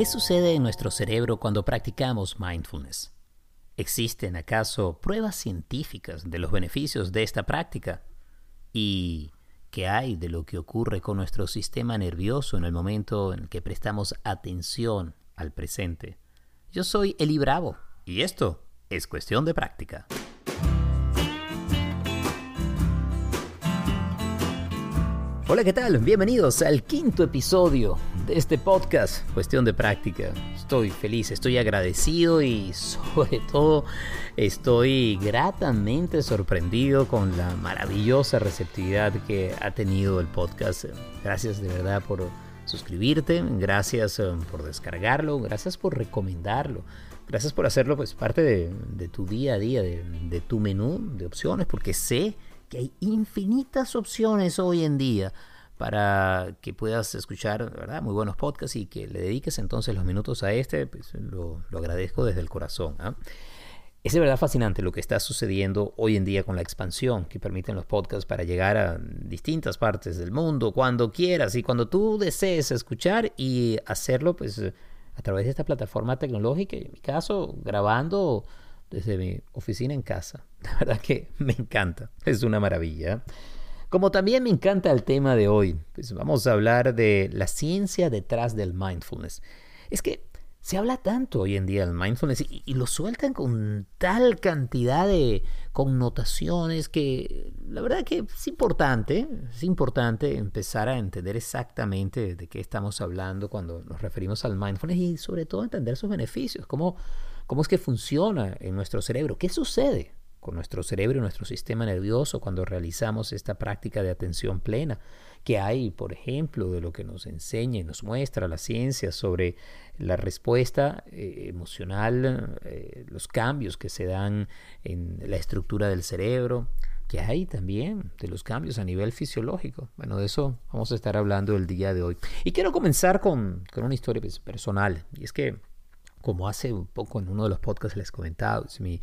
¿Qué sucede en nuestro cerebro cuando practicamos mindfulness? ¿Existen acaso pruebas científicas de los beneficios de esta práctica? ¿Y qué hay de lo que ocurre con nuestro sistema nervioso en el momento en que prestamos atención al presente? Yo soy Eli Bravo y esto es cuestión de práctica. Hola, ¿qué tal? Bienvenidos al quinto episodio este podcast, Cuestión de Práctica. Estoy feliz, estoy agradecido y sobre todo estoy gratamente sorprendido con la maravillosa receptividad que ha tenido el podcast. Gracias de verdad por suscribirte, gracias eh, por descargarlo, gracias por recomendarlo. Gracias por hacerlo pues parte de, tu día a día, de tu menú de opciones, porque sé que hay infinitas opciones hoy en día para que puedas escuchar ¿verdad? muy buenos podcasts y que le dediques entonces los minutos a este, pues lo, agradezco desde el corazón. ¿ah? Es de verdad fascinante lo que está sucediendo hoy en día con la expansión que permiten los podcasts para llegar a distintas partes del mundo cuando quieras y cuando tú desees escuchar y hacerlo pues a través de esta plataforma tecnológica, en mi caso grabando desde mi oficina en casa. La verdad que me encanta, es una maravilla. Como también me encanta el tema de hoy, pues vamos a hablar de la ciencia detrás del mindfulness. Es que se habla tanto hoy en día del mindfulness y, lo sueltan con tal cantidad de connotaciones que la verdad que es importante, es importante empezar a entender exactamente de qué estamos hablando cuando nos referimos al mindfulness y sobre todo entender sus beneficios, cómo, cómo es que funciona en nuestro cerebro, qué sucede con nuestro cerebro y nuestro sistema nervioso cuando realizamos esta práctica de atención plena que hay, por ejemplo, de lo que nos enseña y nos muestra la ciencia sobre la respuesta eh, emocional, eh, los cambios que se dan en la estructura del cerebro, que hay también de los cambios a nivel fisiológico. Bueno, de eso vamos a estar hablando el día de hoy. Y quiero comenzar con, con una historia pues, personal, y es que como hace un poco en uno de los podcasts les comentaba, mi,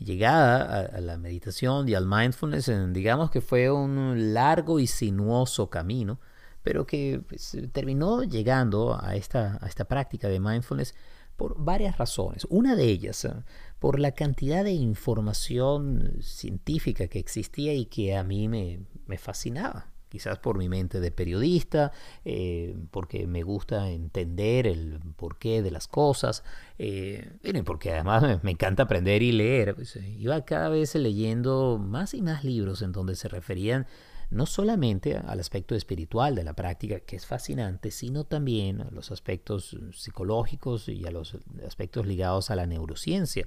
llegada a, la meditación y al mindfulness, digamos que fue un largo y sinuoso camino, pero que pues, terminó llegando a esta, a esta práctica de mindfulness por varias razones. Una de ellas, eh, por la cantidad de información científica que existía y que a mí me, me fascinaba quizás por mi mente de periodista, eh, porque me gusta entender el porqué de las cosas, eh, porque además me encanta aprender y leer. Pues, eh, iba cada vez leyendo más y más libros en donde se referían no solamente al aspecto espiritual de la práctica, que es fascinante, sino también a los aspectos psicológicos y a los aspectos ligados a la neurociencia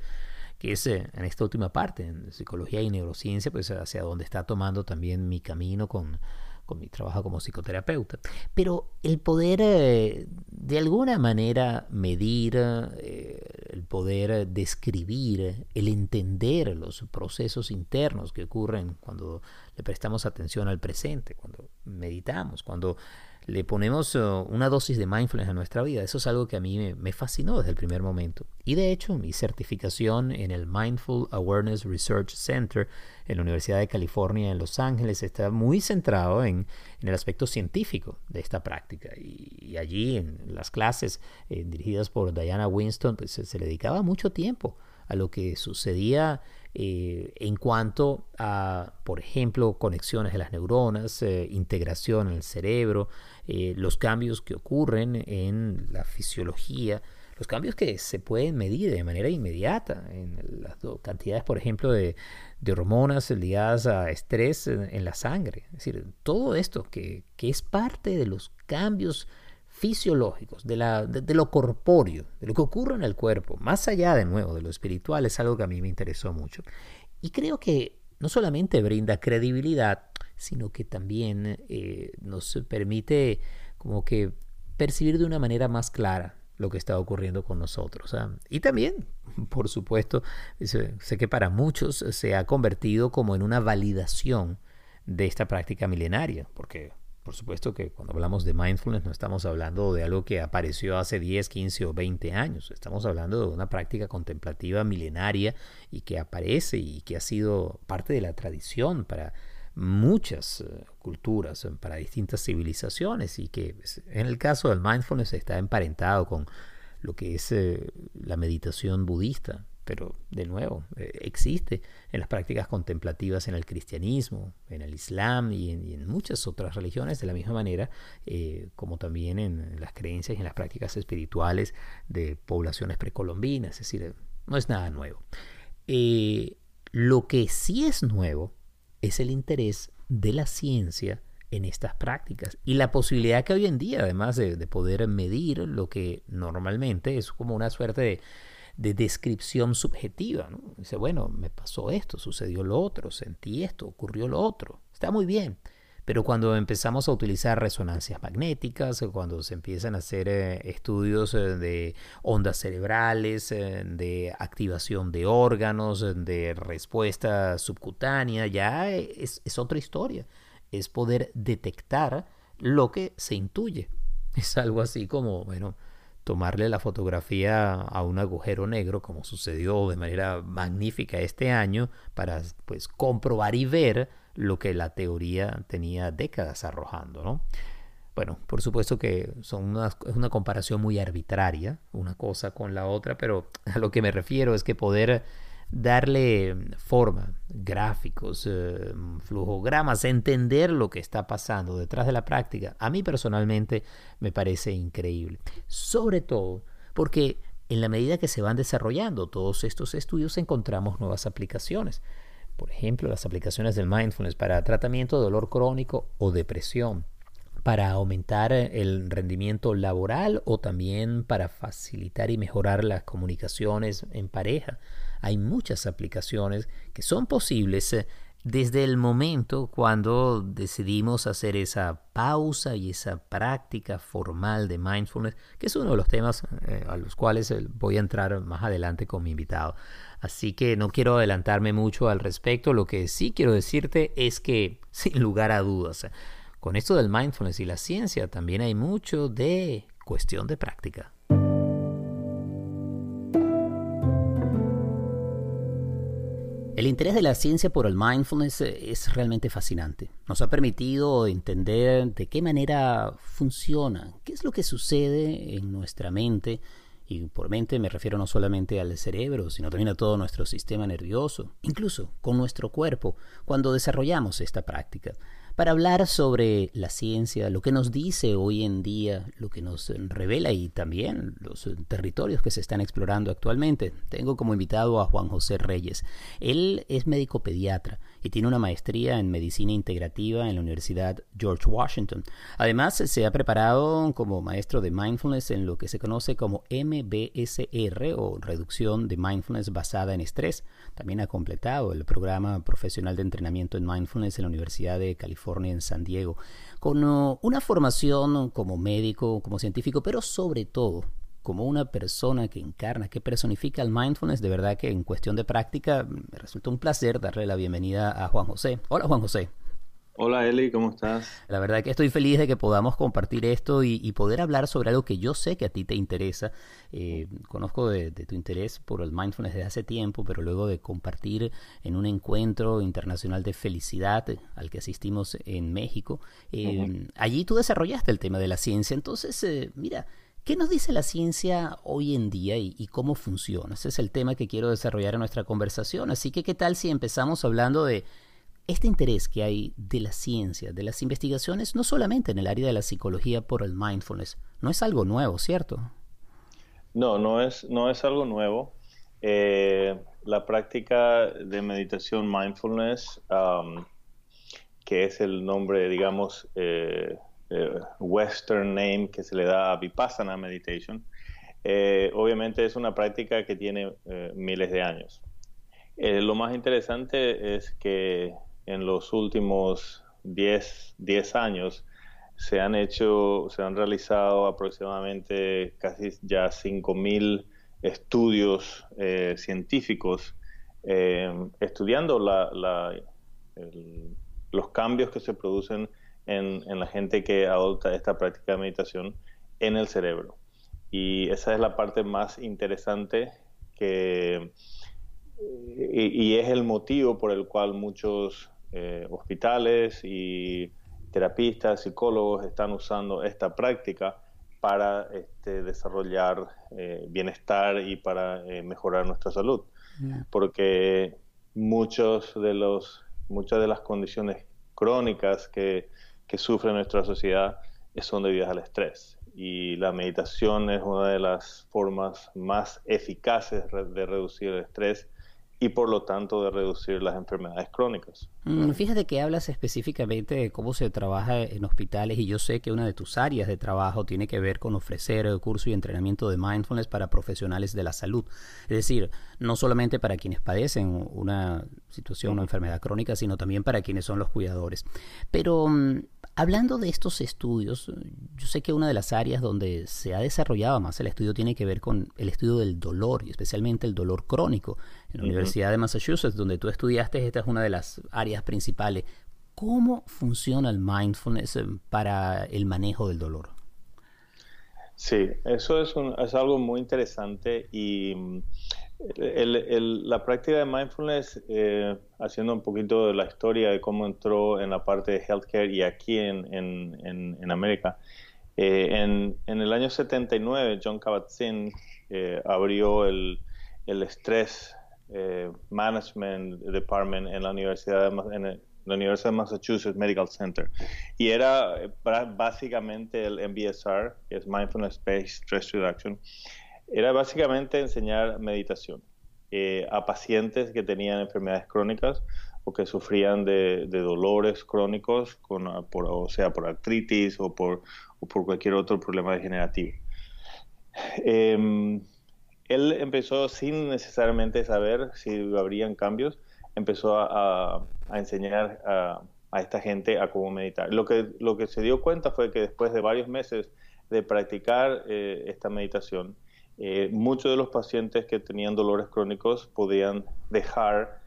que es en esta última parte, en psicología y neurociencia, pues hacia donde está tomando también mi camino con, con mi trabajo como psicoterapeuta. Pero el poder eh, de alguna manera medir, eh, el poder describir, el entender los procesos internos que ocurren cuando le prestamos atención al presente, cuando meditamos, cuando le ponemos uh, una dosis de mindfulness a nuestra vida. Eso es algo que a mí me, fascinó desde el primer momento. Y de hecho, mi certificación en el Mindful Awareness Research Center en la Universidad de California en Los Ángeles está muy centrado en, el aspecto científico de esta práctica. Y, allí en las clases eh, dirigidas por Diana Winston, pues se le dedicaba mucho tiempo a lo que sucedía eh, en cuanto a, por ejemplo, conexiones de las neuronas, eh, integración en el cerebro, eh, los cambios que ocurren en la fisiología, los cambios que se pueden medir de manera inmediata en las cantidades, por ejemplo, de, hormonas ligadas a estrés en, la sangre. Es decir, todo esto que, que es parte de los cambios fisiológicos, de, la, de, lo corpóreo, de lo que ocurre en el cuerpo, más allá de nuevo de lo espiritual, es algo que a mí me interesó mucho. Y creo que no solamente brinda credibilidad, sino que también eh, nos permite como que percibir de una manera más clara lo que está ocurriendo con nosotros. ¿ah? Y también, por supuesto, sé que para muchos se ha convertido como en una validación de esta práctica milenaria, porque por supuesto que cuando hablamos de mindfulness no estamos hablando de algo que apareció hace 10, 15 o 20 años. Estamos hablando de una práctica contemplativa milenaria y que aparece y que ha sido parte de la tradición para muchas eh, culturas, para distintas civilizaciones y que pues, en el caso del mindfulness está emparentado con lo que es eh, la meditación budista, pero de nuevo, eh, existe en las prácticas contemplativas en el cristianismo, en el islam y en, muchas otras religiones de la misma manera, eh, como también en las creencias y en las prácticas espirituales de poblaciones precolombinas, es decir, no es nada nuevo. lo que sí es nuevo es el interés de la ciencia en estas prácticas y la posibilidad que hoy en día, además de, poder medir lo que normalmente es como una suerte de, descripción subjetiva. Dice, bueno, me pasó esto, sucedió lo otro, sentí esto, ocurrió lo otro. Está muy bien. Pero cuando empezamos a utilizar resonancias magnéticas, cuando se empiezan a hacer eh, estudios eh, de ondas cerebrales, eh, de activación de órganos, de respuesta subcutánea, ya es otra historia es poder detectar lo que se intuye. Es algo así como, bueno, tomarle la fotografía a un agujero negro, como sucedió de manera magnífica este año, para pues comprobar y ver lo que la teoría tenía décadas arrojando, ¿no? Bueno, por supuesto que son es una comparación muy arbitraria, una cosa con la otra, pero a lo que me refiero es que poder darle forma, gráficos, eh, flujogramas, entender lo que está pasando detrás de la práctica, a mí personalmente me parece increíble. Sobre todo porque en la medida que se van desarrollando todos estos estudios encontramos nuevas aplicaciones. Por ejemplo, las aplicaciones del mindfulness para tratamiento de dolor crónico o depresión, para aumentar el rendimiento laboral o también para facilitar y mejorar las comunicaciones en pareja hay muchas aplicaciones que son posibles eh, desde el momento cuando decidimos hacer esa pausa y esa práctica formal de mindfulness, que es uno de los temas eh, a los cuales eh, voy a entrar más adelante con mi invitado. Así que no quiero adelantarme mucho al respecto, lo que sí quiero decirte es que, sin lugar a dudas, con esto del mindfulness y la ciencia también hay mucho de cuestión de práctica. El interés de la ciencia por el mindfulness eh, es realmente fascinante. Nos ha permitido entender de qué manera funciona, qué es lo que sucede en nuestra mente, y por mente me refiero no solamente al cerebro, sino también a todo nuestro sistema nervioso, incluso con nuestro cuerpo, cuando desarrollamos esta práctica para hablar sobre la ciencia, lo que nos dice hoy en día, lo que nos revela y también los territorios que se están explorando actualmente. Tengo como invitado a Juan José Reyes. Él es médico pediatra y tiene una maestría en medicina integrativa en la Universidad George Washington. Además, se ha preparado como maestro de mindfulness en lo que se conoce como MBSR o reducción de mindfulness basada en estrés. También ha completado el programa profesional de entrenamiento en mindfulness en la Universidad de California en San Diego, con uh, una formación como médico, como científico, pero sobre todo como una persona que encarna, que personifica el mindfulness, de verdad que en cuestión de práctica me resulta un placer darle la bienvenida a Juan José. Hola Juan José. Hola Eli, ¿cómo estás? La verdad que estoy feliz de que podamos compartir esto y, poder hablar sobre algo que yo sé que a ti te interesa. Eh, conozco de, tu interés por el mindfulness desde hace tiempo, pero luego de compartir en un encuentro internacional de felicidad al que asistimos en México, eh, allí tú desarrollaste el tema de la ciencia. Entonces, eh, mira, ¿Qué nos dice la ciencia hoy en día y, y, cómo funciona? Ese es el tema que quiero desarrollar en nuestra conversación. Así que, ¿qué tal si empezamos hablando de este interés que hay de la ciencia, de las investigaciones, no solamente en el área de la psicología por el mindfulness, no es algo nuevo, ¿cierto? No, no es, no es algo nuevo. Eh, la práctica de meditación mindfulness, um, que es el nombre, digamos, eh, eh, western name que se le da a Vipassana Meditation, obviamente es una práctica que tiene miles de años. lo más interesante es que en los últimos 10, 10 años se han hecho, se han realizado aproximadamente casi ya 5.000 estudios eh, científicos eh, estudiando los cambios que se producen en, en, la gente que adopta esta práctica de meditación en el cerebro. Y esa es la parte más interesante que, y es el motivo por el cual muchos eh, hospitales y terapistas, psicólogos están usando esta práctica para este, desarrollar eh, bienestar y para eh, mejorar nuestra salud. Porque muchos de los, muchas de las condiciones crónicas que, que sufre nuestra sociedad son debidas al estrés. Y la meditación es una de las formas más eficaces de reducir el estrés y por lo tanto de reducir las enfermedades crónicas. Mm, fíjate que hablas específicamente de cómo se trabaja en hospitales y yo sé que una de tus áreas de trabajo tiene que ver con ofrecer el curso y entrenamiento de mindfulness para profesionales de la salud. Es decir, no solamente para quienes padecen una situación, una enfermedad crónica, sino también para quienes son los cuidadores. Pero mm, Hablando de estos estudios, yo sé que una de las áreas donde se ha desarrollado más el estudio tiene que ver con el estudio del dolor y especialmente el dolor crónico. En la Universidad de Massachusetts, donde tú estudiaste, esta es una de las áreas principales. ¿Cómo funciona el mindfulness eh, para el manejo del dolor? Sí, eso es, es algo muy interesante y mm, la práctica de mindfulness, eh, haciendo un poquito de la historia de cómo entró en la parte de healthcare y aquí en, en, América, eh, en, el año 79 John Kabat-Zinn eh, abrió el, el Stress Management Department en la Universidad de, la Universidad de Massachusetts Medical Center. Y era básicamente el MBSR, que es Mindfulness Based Stress Reduction era básicamente enseñar meditación eh, a pacientes que tenían enfermedades crónicas o que sufrían de, dolores crónicos, por, o sea, por artritis o por, cualquier otro problema degenerativo. Em, él empezó sin necesariamente saber si habrían cambios, empezó a, enseñar a, esta gente a cómo meditar. Lo que, lo que se dio cuenta fue que después de varios meses de practicar eh, esta meditación, eh, muchos de los pacientes que tenían dolores crónicos podían dejar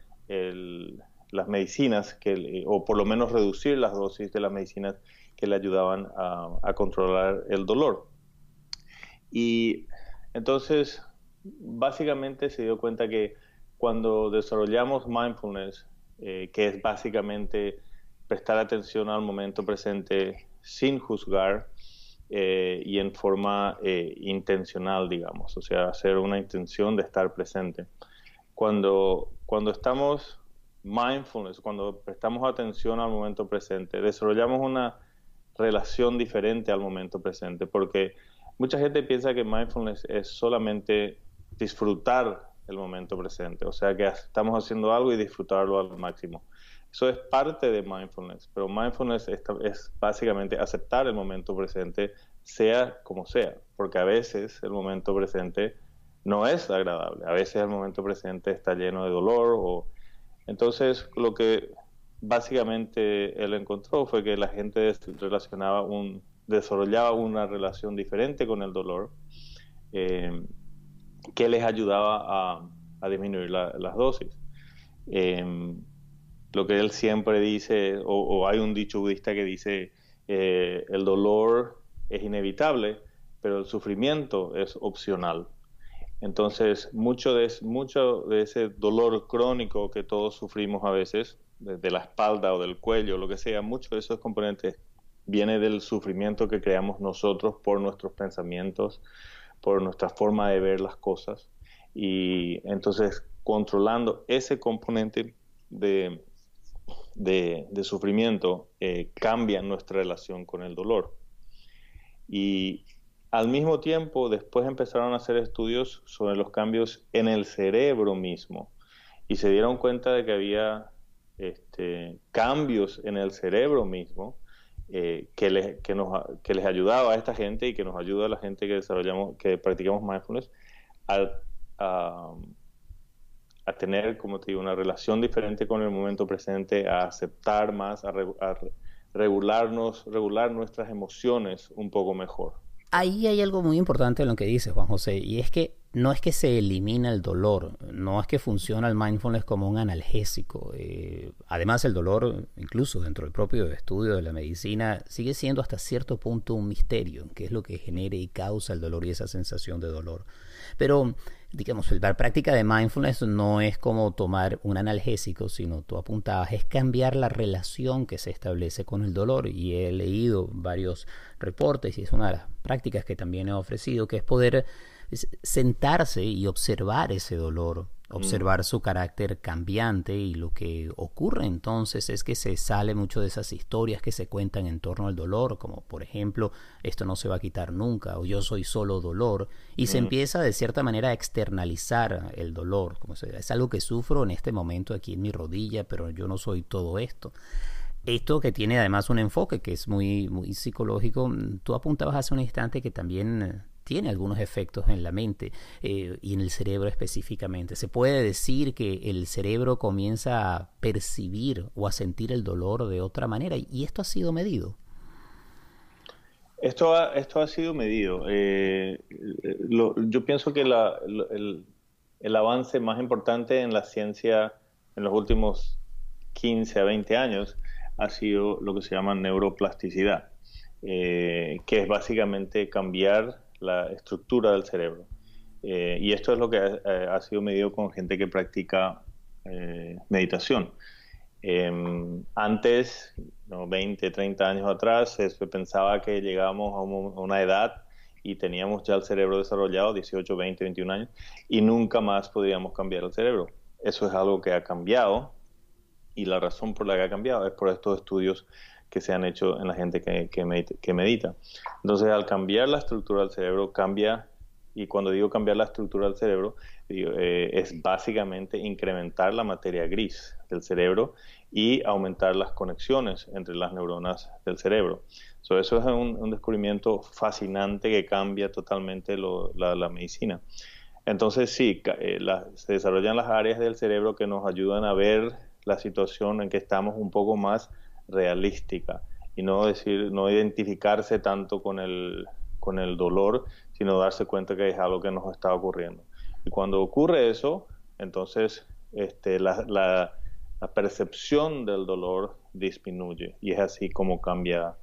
las medicinas, o por lo menos reducir las dosis de las medicinas que le ayudaban a, controlar el dolor. Y entonces, básicamente se dio cuenta que cuando desarrollamos mindfulness, eh, que es básicamente prestar atención al momento presente sin juzgar, eh, y en forma eh, intencional, digamos, o sea, hacer una intención de estar presente. Cuando, cuando estamos mindfulness, cuando prestamos atención al momento presente, desarrollamos una relación diferente al momento presente, porque mucha gente piensa que mindfulness es solamente disfrutar el momento presente, o sea que estamos haciendo algo y disfrutarlo al máximo. Eso es parte de mindfulness, pero mindfulness es, básicamente aceptar el momento presente, sea como sea, porque a veces el momento presente no es agradable, a veces el momento presente está lleno de dolor o entonces lo que básicamente él encontró fue que la gente relacionaba un desarrollaba una relación diferente con el dolor eh, que les ayudaba a, disminuir las dosis. Eh, lo que él siempre dice, o, hay un dicho budista que dice, eh, el dolor es inevitable, pero el sufrimiento es opcional. Entonces, mucho de, mucho de ese dolor crónico que todos sufrimos a veces, de, la espalda o del cuello, lo que sea, muchos de esos componentes viene del sufrimiento que creamos nosotros por nuestros pensamientos, por nuestra forma de ver las cosas. Y entonces, controlando ese componente de, de, sufrimiento eh, cambia nuestra relación con el dolor. Y al mismo tiempo, después empezaron a hacer estudios sobre los cambios en el cerebro mismo y se dieron cuenta de que había este, cambios en el cerebro mismo eh, que, les, que, nos, que les ayudaba a esta gente y que nos ayuda a la gente que desarrollamos, que practicamos mindfulness a, a tener, como te digo, una relación diferente con el momento presente, a aceptar más, a, regularnos, regular nuestras emociones un poco mejor. Ahí hay algo muy importante en lo que dice Juan José, y es que no es que se elimina el dolor, no es que funciona el mindfulness como un analgésico. Eh, además, el dolor, incluso dentro del propio estudio de la medicina, sigue siendo hasta cierto punto un misterio, qué es lo que genera y causa el dolor y esa sensación de dolor. Pero digamos, la práctica de mindfulness no es como tomar un analgésico, sino tú apuntabas, es cambiar la relación que se establece con el dolor. Y he leído varios reportes y es una de las prácticas que también he ofrecido, que es poder sentarse y observar ese dolor observar su carácter cambiante y lo que ocurre entonces es que se sale mucho de esas historias que se cuentan en torno al dolor, como por ejemplo, esto no se va a quitar nunca o yo soy solo dolor, y se empieza de cierta manera a externalizar el dolor, como se, es algo que sufro en este momento aquí en mi rodilla, pero yo no soy todo esto. Esto que tiene además un enfoque que es muy, muy psicológico, tú apuntabas hace un instante que también tiene algunos efectos en la mente eh, y en el cerebro específicamente. Se puede decir que el cerebro comienza a percibir o a sentir el dolor de otra manera y esto ha sido medido. Esto ha, esto ha sido medido. Eh, yo pienso que el, el, avance más importante en la ciencia en los últimos 15 a 20 años ha sido lo que se llama neuroplasticidad, eh, que es básicamente cambiar la estructura del cerebro. Eh, y esto es lo que ha, ha, sido medido con gente que practica eh, meditación. Em, antes, ¿no? 20, 30 años atrás, se pensaba que llegábamos a, una edad y teníamos ya el cerebro desarrollado, 18, 20, 21 años, y nunca más podíamos cambiar el cerebro. Eso es algo que ha cambiado y la razón por la que ha cambiado es por estos estudios que se han hecho en la gente que, que, medita, Entonces, al cambiar la estructura del cerebro, cambia, y cuando digo cambiar la estructura del cerebro, eh, es básicamente incrementar la materia gris del cerebro y aumentar las conexiones entre las neuronas del cerebro. eso es un, descubrimiento fascinante que cambia totalmente la, medicina. Entonces sí, eh, se desarrollan las áreas del cerebro que nos ayudan a ver la situación en que estamos un poco más realística y no decir, no identificarse tanto con el, con el dolor, sino darse cuenta que es algo que nos está ocurriendo. Y cuando ocurre eso, entonces este, la, la, percepción del dolor disminuye y es así como cambia,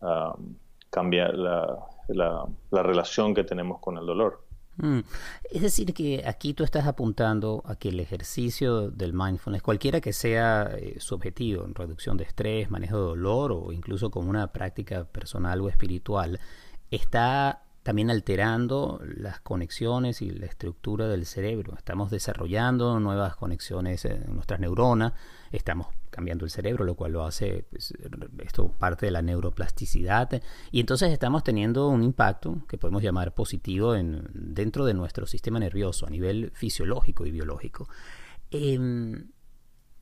um, cambia la, la relación que tenemos con el dolor. Mm. Es decir, que aquí tú estás apuntando a que el ejercicio del mindfulness, cualquiera que sea eh, su objetivo, reducción de estrés, manejo de dolor o incluso como una práctica personal o espiritual, está también alterando las conexiones y la estructura del cerebro. Estamos desarrollando nuevas conexiones en nuestras neuronas, estamos cambiando el cerebro, lo cual lo hace pues, esto parte de la neuroplasticidad y entonces estamos teniendo un impacto que podemos llamar positivo en, dentro de nuestro sistema nervioso a nivel fisiológico y biológico. Em,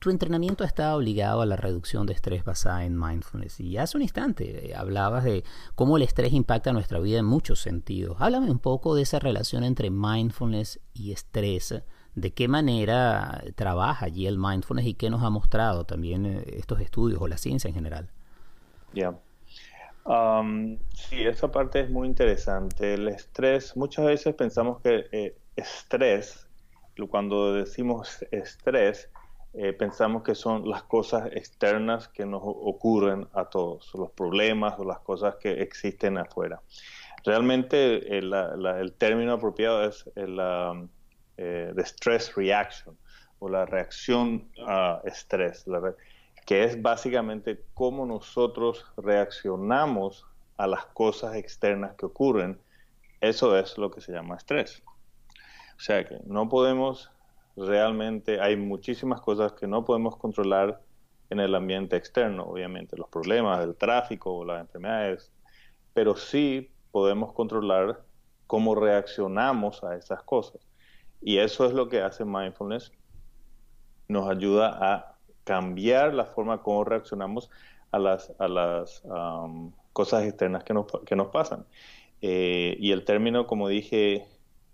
tu entrenamiento está obligado a la reducción de estrés basada en mindfulness. Y hace un instante eh, hablabas de cómo el estrés impacta nuestra vida en muchos sentidos. Háblame un poco de esa relación entre mindfulness y estrés. ¿De qué manera trabaja allí el mindfulness y qué nos ha mostrado también eh, estos estudios o la ciencia en general? Sí, esa parte es muy interesante. El estrés, muchas veces pensamos que eh, estrés, cuando decimos estrés, eh, pensamos que son las cosas externas que nos ocurren a todos, los problemas o las cosas que existen afuera. Realmente el, el término apropiado es el eh, stress reaction o la reacción a estrés, que es básicamente cómo nosotros reaccionamos a las cosas externas que ocurren. Eso es lo que se llama estrés. O sea que no podemos realmente hay muchísimas cosas que no podemos controlar en el ambiente externo, obviamente, los problemas del tráfico las enfermedades, pero sí podemos controlar cómo reaccionamos a esas cosas. Y eso es lo que hace mindfulness, nos ayuda a cambiar la forma como reaccionamos a las, a las um, cosas externas que nos, que nos pasan. Eh, y el término, como dije,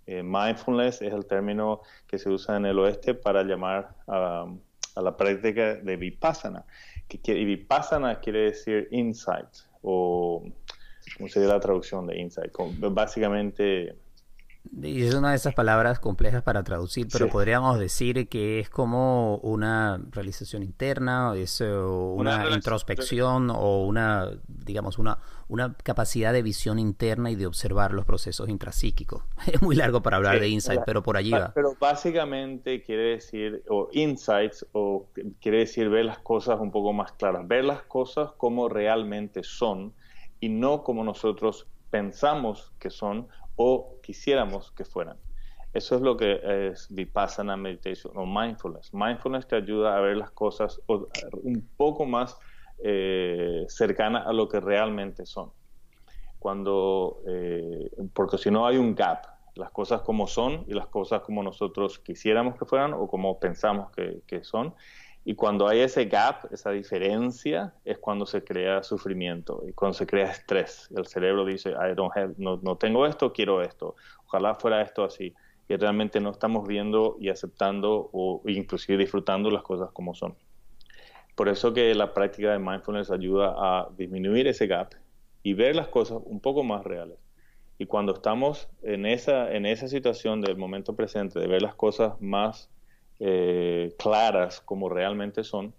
eh, mindfulness es el término que se usa en el oeste para llamar a, la práctica de vipassana. Que, vipassana quiere decir insight o ¿cómo sería la traducción de insight? básicamente Y es una de esas palabras complejas para traducir, pero podríamos decir que es como una realización interna, es eh, una, introspección o una, digamos, una, una capacidad de visión interna y de observar los procesos intrapsíquicos. Es muy largo para hablar de insight, pero por allí va. Pero básicamente quiere decir, o insights, o quiere decir ver las cosas un poco más claras, ver las cosas como realmente son y no como nosotros pensamos que son o quisiéramos que fueran. Eso es lo que es Vipassana Meditation o Mindfulness. Mindfulness te ayuda a ver las cosas un poco más eh, cercanas a lo que realmente son. Cuando, eh, porque si no hay un gap, las cosas como son y las cosas como nosotros quisiéramos que fueran o como pensamos que son. Y cuando hay ese gap, esa diferencia, es cuando se crea sufrimiento y cuando se crea estrés. El cerebro dice, I no tengo esto, quiero esto. Ojalá fuera esto así. Y realmente no estamos viendo y aceptando o inclusive disfrutando las cosas como son. Por eso que la práctica de mindfulness ayuda a disminuir ese gap y ver las cosas un poco más reales. Y cuando estamos en esa, en esa situación del momento presente, de ver las cosas más eh, claras como realmente son,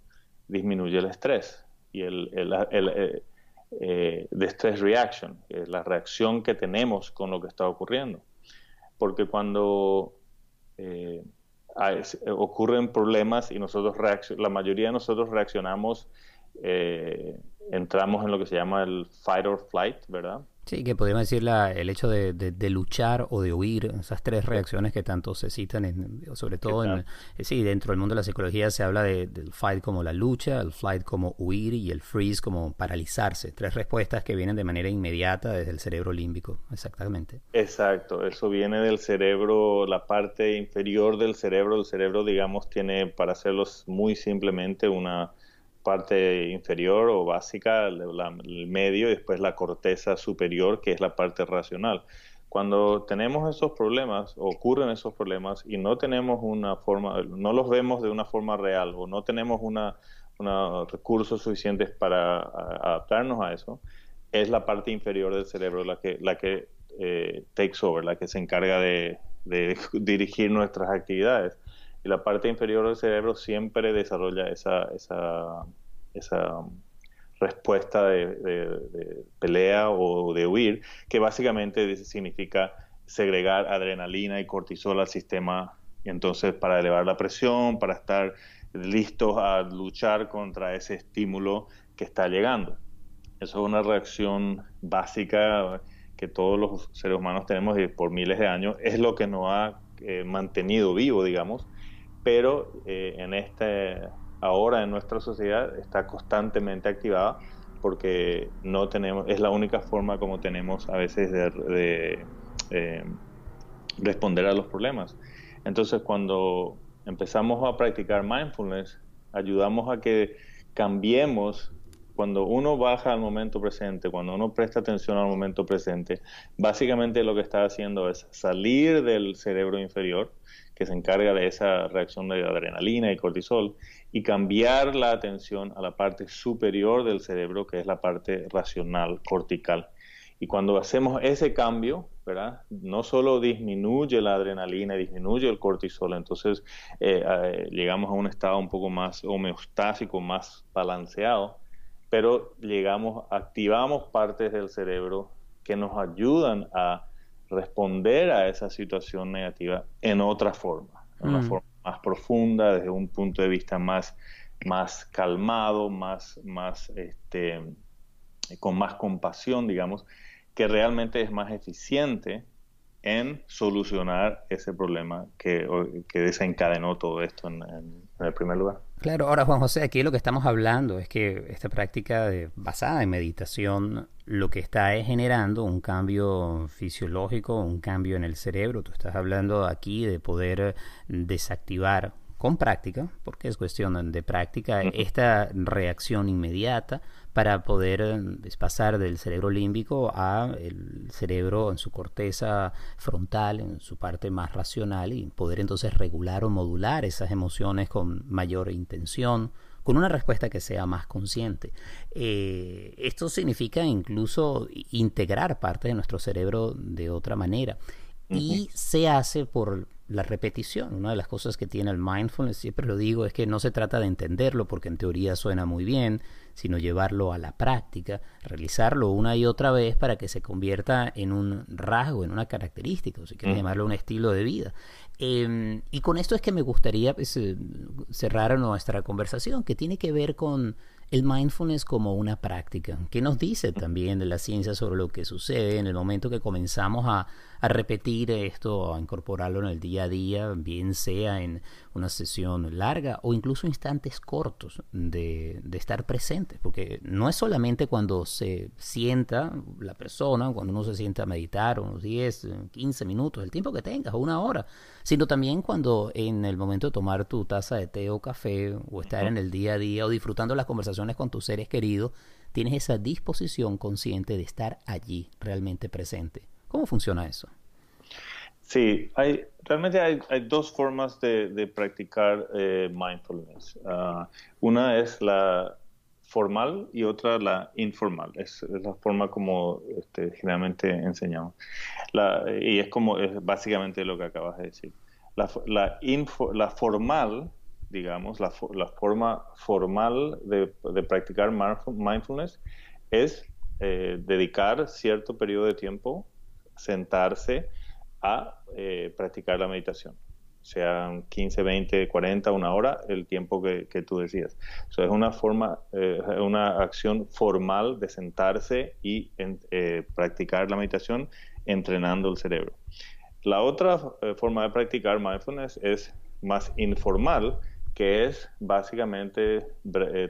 disminuye el estrés y el, el, el, eh, stress reaction, la reacción que tenemos con lo que está ocurriendo. Porque cuando eh, ocurren problemas y nosotros la mayoría de nosotros reaccionamos, entramos en lo que se llama el fight or flight, ¿verdad? Sí, que podríamos decir la, el hecho de, de, luchar o de huir, esas tres reacciones que tanto se citan, en, sobre todo en, eh, sí, dentro del mundo de la psicología se habla de, del fight como la lucha, el flight como huir y el freeze como paralizarse. Tres respuestas que vienen de manera inmediata desde el cerebro límbico, exactamente. Exacto, eso viene del cerebro, la parte inferior del cerebro. El cerebro, digamos, tiene, para hacerlo muy simplemente, una parte inferior o básica, el medio, y después la corteza superior, que es la parte racional. Cuando tenemos esos problemas, ocurren esos problemas y no tenemos una forma, no los vemos de una forma real o no tenemos una, recursos suficientes para adaptarnos a eso, es la parte inferior del cerebro la que, la que eh, takes over, la que se encarga de, dirigir nuestras actividades y la parte inferior del cerebro siempre desarrolla esa, esa, esa respuesta de, pelea o de huir, que básicamente significa segregar adrenalina y cortisol al sistema, y entonces para elevar la presión, para estar listos a luchar contra ese estímulo que está llegando. Eso es una reacción básica que todos los seres humanos tenemos por miles de años, es lo que nos ha eh, mantenido vivo, digamos, pero eh, en este ahora en nuestra sociedad está constantemente activada porque no tenemos es la única forma como tenemos a veces de, eh, responder a los problemas. Entonces cuando empezamos a practicar mindfulness ayudamos a que cambiemos cuando uno baja al momento presente, cuando uno presta atención al momento presente, básicamente lo que está haciendo es salir del cerebro inferior, que se encarga de esa reacción de adrenalina y cortisol, y cambiar la atención a la parte superior del cerebro, que es la parte racional, cortical. Y cuando hacemos ese cambio, ¿verdad? No solo disminuye la adrenalina, disminuye el cortisol, entonces eh, eh, llegamos a un estado un poco más homeostásico, más balanceado, pero llegamos, activamos partes del cerebro que nos ayudan a responder a esa situación negativa en otra forma, en una mm. forma más profunda, desde un punto de vista más, más calmado, más, más este, con más compasión, digamos, que realmente es más eficiente en solucionar ese problema que, que desencadenó todo esto en, el primer lugar. Claro, ahora Juan José, aquí lo que estamos hablando es que esta práctica de, basada en meditación lo que está es generando un cambio fisiológico, un cambio en el cerebro. Tú estás hablando aquí de poder desactivar con práctica, porque es cuestión de práctica, esta reacción inmediata para poder eh, pasar del cerebro límbico a el cerebro en su corteza frontal, en su parte más racional y poder entonces regular o modular esas emociones con mayor intención, con una respuesta que sea más consciente. Eh, esto significa incluso integrar parte de nuestro cerebro de otra manera. y se hace por la repetición. Una de las cosas que tiene el mindfulness, siempre lo digo, es que no se trata de entenderlo porque en teoría suena muy bien, sino llevarlo a la práctica, realizarlo una y otra vez para que se convierta en un rasgo, en una característica, o si quieres llamarlo un estilo de vida. Em, y con esto es que me gustaría pues, eh, cerrar nuestra conversación, que tiene que ver con el mindfulness como una práctica. ¿Qué nos dice también de la ciencia sobre lo que sucede en el momento que comenzamos a, a repetir esto, a incorporarlo en el día a día, bien sea en una sesión larga o incluso instantes cortos de, de estar presente? Porque no es solamente cuando se sienta la persona, cuando uno se sienta a meditar unos 10, 15 minutos, el tiempo que tengas, o una hora, sino también cuando en el momento de tomar tu taza de té o café o estar en el día a día o disfrutando las conversaciones con tus seres queridos, tienes esa disposición consciente de estar allí realmente presente. ¿Cómo funciona eso? Sí, hay, realmente hay, dos formas de, practicar eh, mindfulness. Ah, una es la formal y otra la informal. Es, la forma como este, generalmente enseñamos. y es como es básicamente lo que acabas de decir. La, la, la formal, digamos, la, la forma formal de, de, practicar mindfulness es eh, dedicar cierto periodo de tiempo, sentarse a eh, practicar la meditación sean 15, 20, 40, una hora, el tiempo que, tú decías. Eso es una forma, eh, una acción formal de sentarse y eh, practicar la meditación entrenando el cerebro. La otra forma de practicar mindfulness es más informal, que es básicamente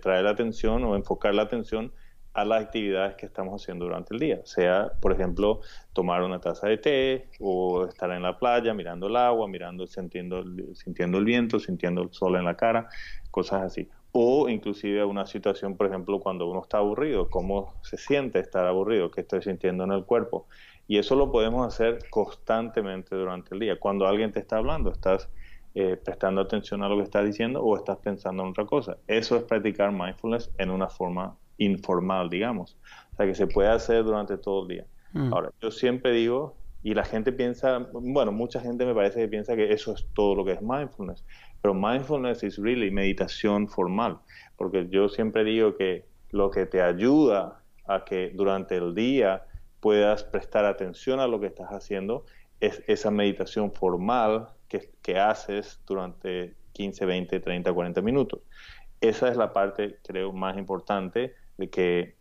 traer la atención o enfocar la atención a las actividades que estamos haciendo durante el día, sea, por ejemplo, tomar una taza de té o estar en la playa mirando el agua, mirando, sintiendo, sintiendo el viento, sintiendo el sol en la cara, cosas así. O inclusive una situación, por ejemplo, cuando uno está aburrido, cómo se siente estar aburrido, qué estoy sintiendo en el cuerpo. Y eso lo podemos hacer constantemente durante el día. Cuando alguien te está hablando, estás eh, prestando atención a lo que estás diciendo o estás pensando en otra cosa. Eso es practicar mindfulness en una forma informal, digamos. O sea, que se puede hacer durante todo el día. Mm. Ahora, yo siempre digo, y la gente piensa, bueno, mucha gente me parece que piensa que eso es todo lo que es mindfulness, pero mindfulness es really meditación formal, porque yo siempre digo que lo que te ayuda a que durante el día puedas prestar atención a lo que estás haciendo es esa meditación formal que, que haces durante 15, 20, 30, 40 minutos. Esa es la parte, creo, más importante de que,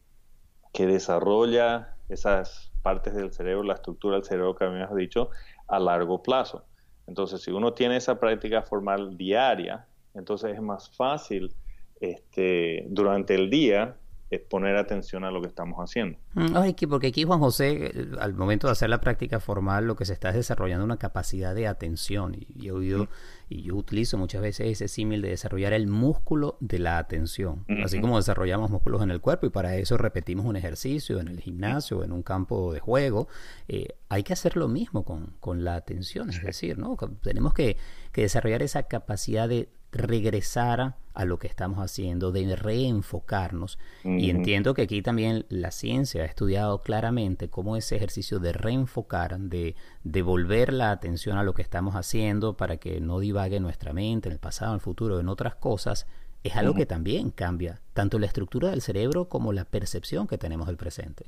que desarrolla esas partes del cerebro, la estructura del cerebro que has dicho, a largo plazo. Entonces, si uno tiene esa práctica formal diaria, entonces es más fácil este, durante el día es poner atención a lo que estamos haciendo. Mm, porque aquí Juan José, eh, al momento de hacer la práctica formal, lo que se está es desarrollando una capacidad de atención. Y, he oído, mm. y yo utilizo muchas veces ese símil de desarrollar el músculo de la atención. Así como desarrollamos músculos en el cuerpo y para eso repetimos un ejercicio en el gimnasio, en un campo de juego, eh, hay que hacer lo mismo con, con la atención. Es decir, ¿no? tenemos que, que desarrollar esa capacidad de regresar a lo que estamos haciendo, de reenfocarnos. Y entiendo que aquí también la ciencia ha estudiado claramente cómo ese ejercicio de reenfocar, de devolver la atención a lo que estamos haciendo para que no divague nuestra mente en el pasado, en el futuro, en otras cosas, es algo que también cambia tanto la estructura del cerebro como la percepción que tenemos del presente.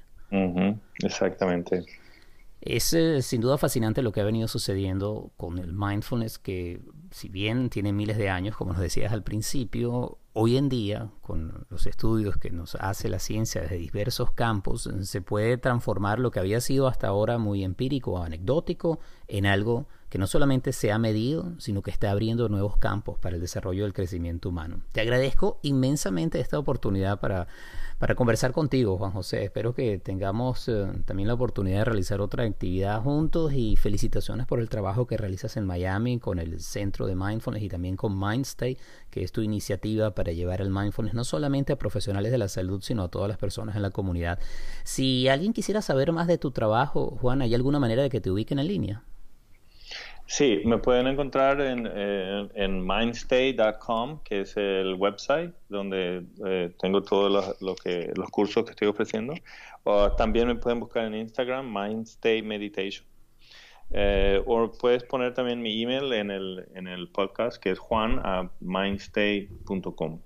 Exactamente. Es eh, sin duda fascinante lo que ha venido sucediendo con el mindfulness, que si bien tiene miles de años, como nos decías al principio, hoy en día, con los estudios que nos hace la ciencia desde diversos campos, se puede transformar lo que había sido hasta ahora muy empírico o anecdótico en algo que no solamente se ha medido, sino que está abriendo nuevos campos para el desarrollo del crecimiento humano. Te agradezco inmensamente esta oportunidad para para conversar contigo, Juan José. Espero que tengamos eh, también la oportunidad de realizar otra actividad juntos y felicitaciones por el trabajo que realizas en Miami con el Centro de Mindfulness y también con Mindstay, que es tu iniciativa para llevar el mindfulness no solamente a profesionales de la salud, sino a todas las personas en la comunidad. Si alguien quisiera saber más de tu trabajo, Juan, ¿hay alguna manera de que te ubiquen en línea? Sí, me pueden encontrar en, en, mindstay.com, que es el website donde eh, tengo todos los cursos que estoy ofreciendo. O también me pueden buscar en Instagram, Mindstay Meditation. Eh, o puedes poner también mi email en el, en el podcast, que es juan a mindstay.com.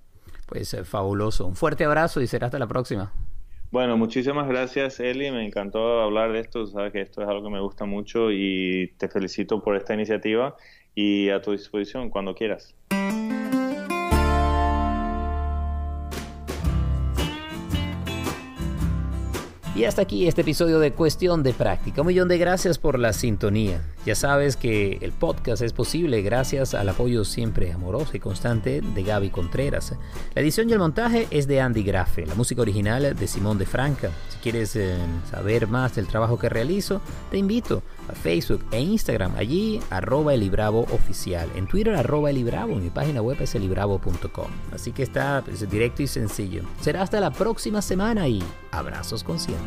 Pues fabuloso. Un fuerte abrazo y será hasta la próxima. Bueno, muchísimas gracias, Eli. Me encantó hablar de esto. Sabes que esto es algo que me gusta mucho y te felicito por esta iniciativa y a tu disposición cuando quieras. Y hasta aquí este episodio de Cuestión de Práctica. Un millón de gracias por la sintonía. Ya sabes que el podcast es posible gracias al apoyo siempre amoroso y constante de Gaby Contreras. La edición y el montaje es de Andy Grafe, la música original de Simón de Franca. Si quieres eh, saber más del trabajo que realizo, te invito Facebook e Instagram. Allí, arroba Elibravo oficial. En Twitter, arroba Elibravo. Mi página web es elibravo.com. Así que está pues, directo y sencillo. Será hasta la próxima semana y abrazos conscientes.